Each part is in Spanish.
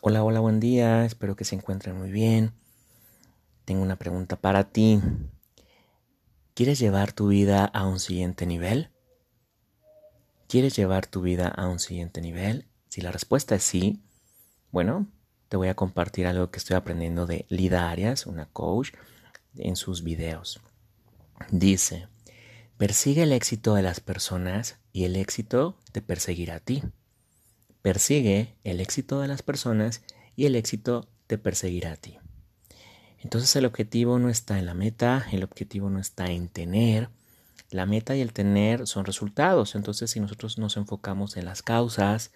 Hola, hola, buen día. Espero que se encuentren muy bien. Tengo una pregunta para ti. ¿Quieres llevar tu vida a un siguiente nivel? ¿Quieres llevar tu vida a un siguiente nivel? Si la respuesta es sí, bueno, te voy a compartir algo que estoy aprendiendo de Lida Arias, una coach, en sus videos. Dice, persigue el éxito de las personas y el éxito te perseguirá a ti. Persigue el éxito de las personas y el éxito te perseguirá a ti. Entonces el objetivo no está en la meta, el objetivo no está en tener. La meta y el tener son resultados. Entonces si nosotros nos enfocamos en las causas,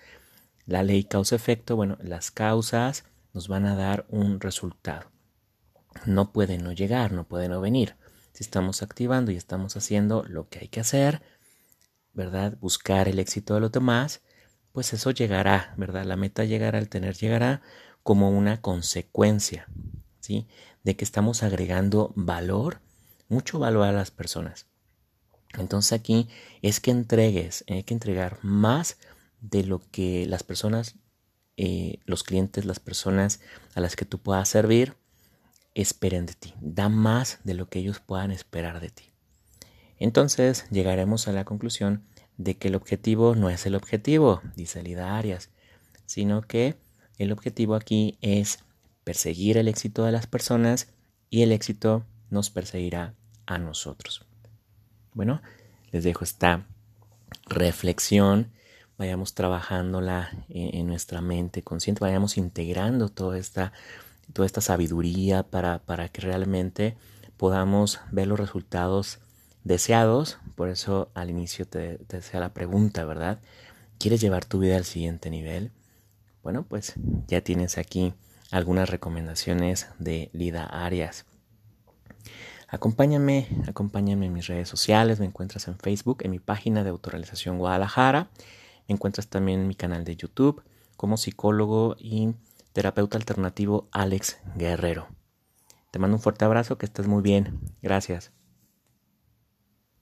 la ley causa-efecto, bueno, las causas nos van a dar un resultado. No puede no llegar, no puede no venir. Si estamos activando y estamos haciendo lo que hay que hacer, ¿verdad? Buscar el éxito de los demás, pues eso llegará, ¿verdad? La meta llegará, el tener llegará como una consecuencia, ¿sí? De que estamos agregando valor, mucho valor a las personas. Entonces aquí es que entregues, hay que entregar más de lo que las personas, eh, los clientes, las personas a las que tú puedas servir, esperen de ti. Da más de lo que ellos puedan esperar de ti. Entonces llegaremos a la conclusión de que el objetivo no es el objetivo, dice Lida Arias, sino que el objetivo aquí es perseguir el éxito de las personas y el éxito nos perseguirá a nosotros. Bueno, les dejo esta reflexión, vayamos trabajándola en, nuestra mente consciente, vayamos integrando toda esta, toda esta sabiduría para, para que realmente podamos ver los resultados deseados. Por eso al inicio te, te la pregunta, ¿verdad? ¿Quieres llevar tu vida al siguiente nivel? Bueno, pues ya tienes aquí algunas recomendaciones de Lida Arias. Acompáñame, acompáñame en mis redes sociales, me encuentras en Facebook, en mi página de autorrealización Guadalajara, encuentras también en mi canal de YouTube como psicólogo y terapeuta alternativo Alex Guerrero. Te mando un fuerte abrazo, que estés muy bien. Gracias.